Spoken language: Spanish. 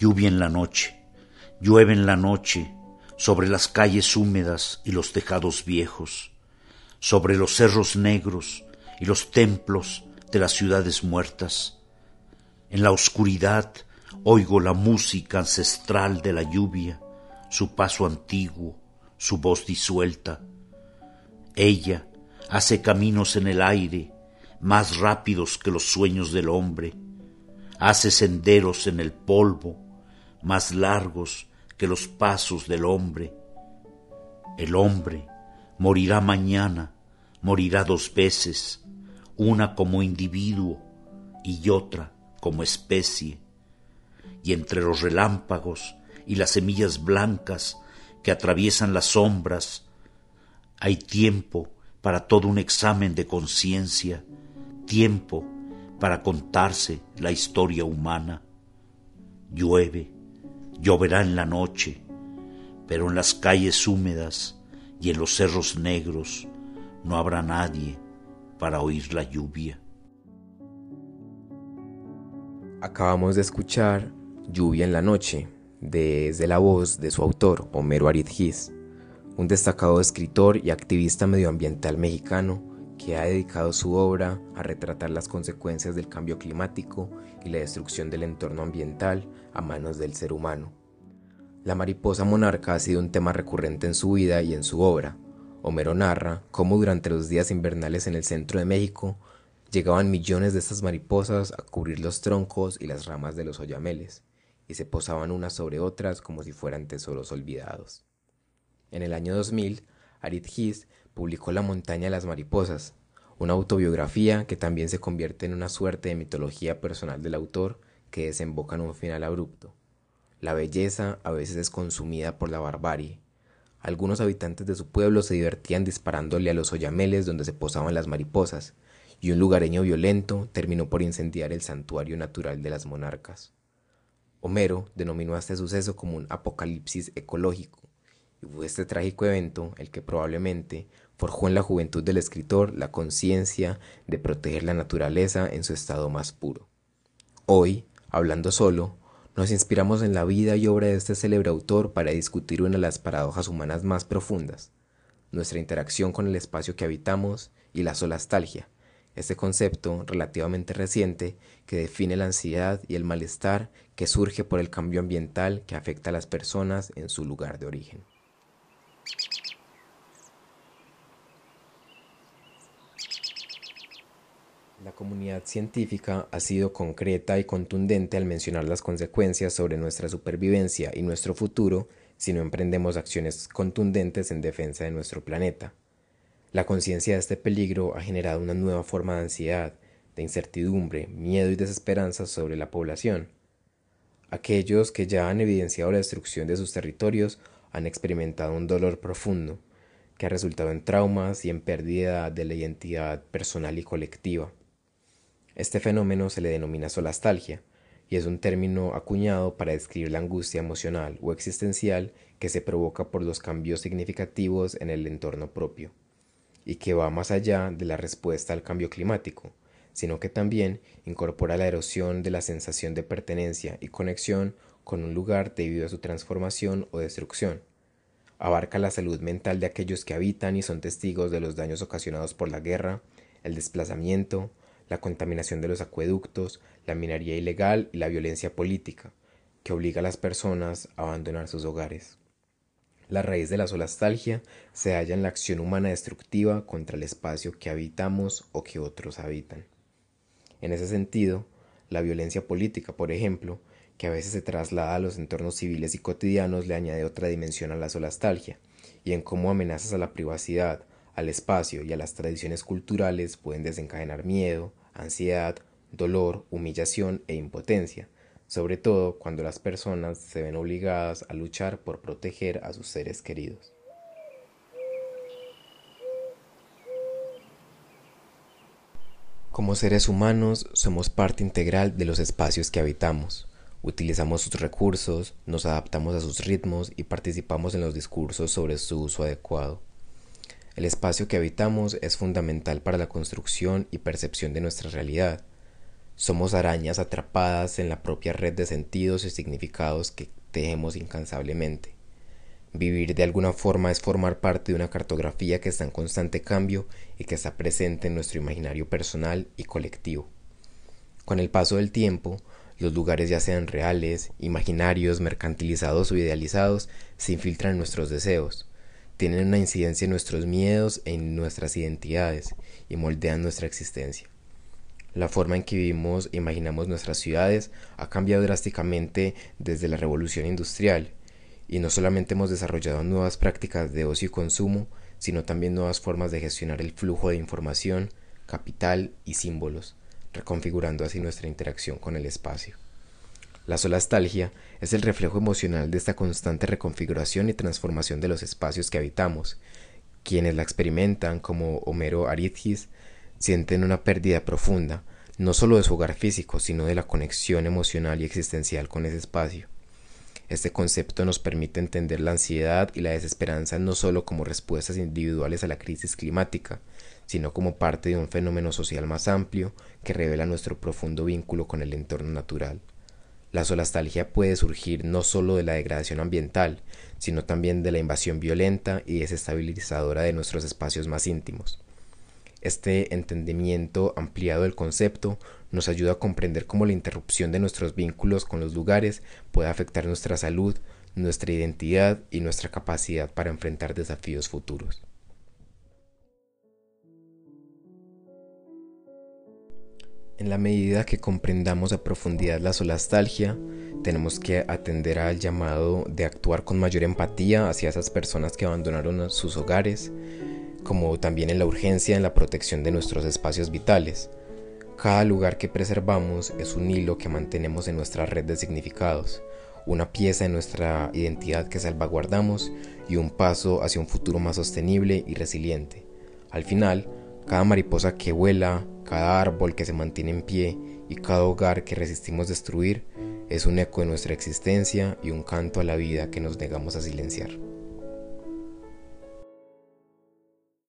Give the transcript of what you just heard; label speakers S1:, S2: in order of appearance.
S1: Lluvia en la noche, llueve en la noche, sobre las calles húmedas y los tejados viejos, sobre los cerros negros y los templos de las ciudades muertas. En la oscuridad oigo la música ancestral de la lluvia, su paso antiguo, su voz disuelta. Ella hace caminos en el aire más rápidos que los sueños del hombre, hace senderos en el polvo más largos que los pasos del hombre. El hombre morirá mañana, morirá dos veces, una como individuo y otra como especie, y entre los relámpagos y las semillas blancas que atraviesan las sombras, hay tiempo para todo un examen de conciencia, tiempo para contarse la historia humana. Llueve, lloverá en la noche, pero en las calles húmedas y en los cerros negros no habrá nadie para oír la lluvia.
S2: Acabamos de escuchar Lluvia en la Noche, desde la voz de su autor, Homero Aridgis, un destacado escritor y activista medioambiental mexicano que ha dedicado su obra a retratar las consecuencias del cambio climático y la destrucción del entorno ambiental a manos del ser humano. La mariposa monarca ha sido un tema recurrente en su vida y en su obra. Homero narra cómo durante los días invernales en el centro de México Llegaban millones de estas mariposas a cubrir los troncos y las ramas de los oyameles, y se posaban unas sobre otras como si fueran tesoros olvidados. En el año 2000, Arid Gis publicó La montaña de las mariposas, una autobiografía que también se convierte en una suerte de mitología personal del autor que desemboca en un final abrupto. La belleza a veces es consumida por la barbarie. Algunos habitantes de su pueblo se divertían disparándole a los oyameles donde se posaban las mariposas, y un lugareño violento terminó por incendiar el santuario natural de las monarcas. Homero denominó este suceso como un apocalipsis ecológico, y fue este trágico evento el que probablemente forjó en la juventud del escritor la conciencia de proteger la naturaleza en su estado más puro. Hoy, hablando solo, nos inspiramos en la vida y obra de este célebre autor para discutir una de las paradojas humanas más profundas, nuestra interacción con el espacio que habitamos y la solastalgia, este concepto relativamente reciente que define la ansiedad y el malestar que surge por el cambio ambiental que afecta a las personas en su lugar de origen. La comunidad científica ha sido concreta y contundente al mencionar las consecuencias sobre nuestra supervivencia y nuestro futuro si no emprendemos acciones contundentes en defensa de nuestro planeta. La conciencia de este peligro ha generado una nueva forma de ansiedad, de incertidumbre, miedo y desesperanza sobre la población. Aquellos que ya han evidenciado la destrucción de sus territorios han experimentado un dolor profundo, que ha resultado en traumas y en pérdida de la identidad personal y colectiva. Este fenómeno se le denomina solastalgia, y es un término acuñado para describir la angustia emocional o existencial que se provoca por los cambios significativos en el entorno propio y que va más allá de la respuesta al cambio climático, sino que también incorpora la erosión de la sensación de pertenencia y conexión con un lugar debido a su transformación o destrucción. Abarca la salud mental de aquellos que habitan y son testigos de los daños ocasionados por la guerra, el desplazamiento, la contaminación de los acueductos, la minería ilegal y la violencia política, que obliga a las personas a abandonar sus hogares. La raíz de la solastalgia se halla en la acción humana destructiva contra el espacio que habitamos o que otros habitan. En ese sentido, la violencia política, por ejemplo, que a veces se traslada a los entornos civiles y cotidianos, le añade otra dimensión a la solastalgia, y en cómo amenazas a la privacidad, al espacio y a las tradiciones culturales pueden desencadenar miedo, ansiedad, dolor, humillación e impotencia, sobre todo cuando las personas se ven obligadas a luchar por proteger a sus seres queridos. Como seres humanos somos parte integral de los espacios que habitamos. Utilizamos sus recursos, nos adaptamos a sus ritmos y participamos en los discursos sobre su uso adecuado. El espacio que habitamos es fundamental para la construcción y percepción de nuestra realidad Somos arañas atrapadas en la propia red de sentidos y significados que tejemos incansablemente. Vivir de alguna forma es formar parte de una cartografía que está en constante cambio y que está presente en nuestro imaginario personal y colectivo. Con el paso del tiempo, los lugares ya sean reales, imaginarios, mercantilizados o idealizados, se infiltran en nuestros deseos, tienen una incidencia en nuestros miedos en nuestras identidades y moldean nuestra existencia. La forma en que vivimos e imaginamos nuestras ciudades ha cambiado drásticamente desde la revolución industrial, y no solamente hemos desarrollado nuevas prácticas de ocio y consumo, sino también nuevas formas de gestionar el flujo de información, capital y símbolos, reconfigurando así nuestra interacción con el espacio. La solastalgia es el reflejo emocional de esta constante reconfiguración y transformación de los espacios que habitamos. Quienes la experimentan, como Homero Aridgis, sienten una pérdida profunda, no solo de su hogar físico, sino de la conexión emocional y existencial con ese espacio. Este concepto nos permite entender la ansiedad y la desesperanza no solo como respuestas individuales a la crisis climática, sino como parte de un fenómeno social más amplio que revela nuestro profundo vínculo con el entorno natural. La solastalgia puede surgir no solo de la degradación ambiental, sino también de la invasión violenta y desestabilizadora de nuestros espacios más íntimos. Este entendimiento ampliado del concepto nos ayuda a comprender cómo la interrupción de nuestros vínculos con los lugares puede afectar nuestra salud, nuestra identidad y nuestra capacidad para enfrentar desafíos futuros. En la medida que comprendamos a profundidad la solastalgia, tenemos que atender al llamado de actuar con mayor empatía hacia esas personas que abandonaron sus hogares, como también en la urgencia en la protección de nuestros espacios vitales. Cada lugar que preservamos es un hilo que mantenemos en nuestra red de significados, una pieza de nuestra identidad que salvaguardamos y un paso hacia un futuro más sostenible y resiliente. Al final, cada mariposa que vuela, cada árbol que se mantiene en pie y cada hogar que resistimos destruir es un eco de nuestra existencia y un canto a la vida que nos negamos a silenciar.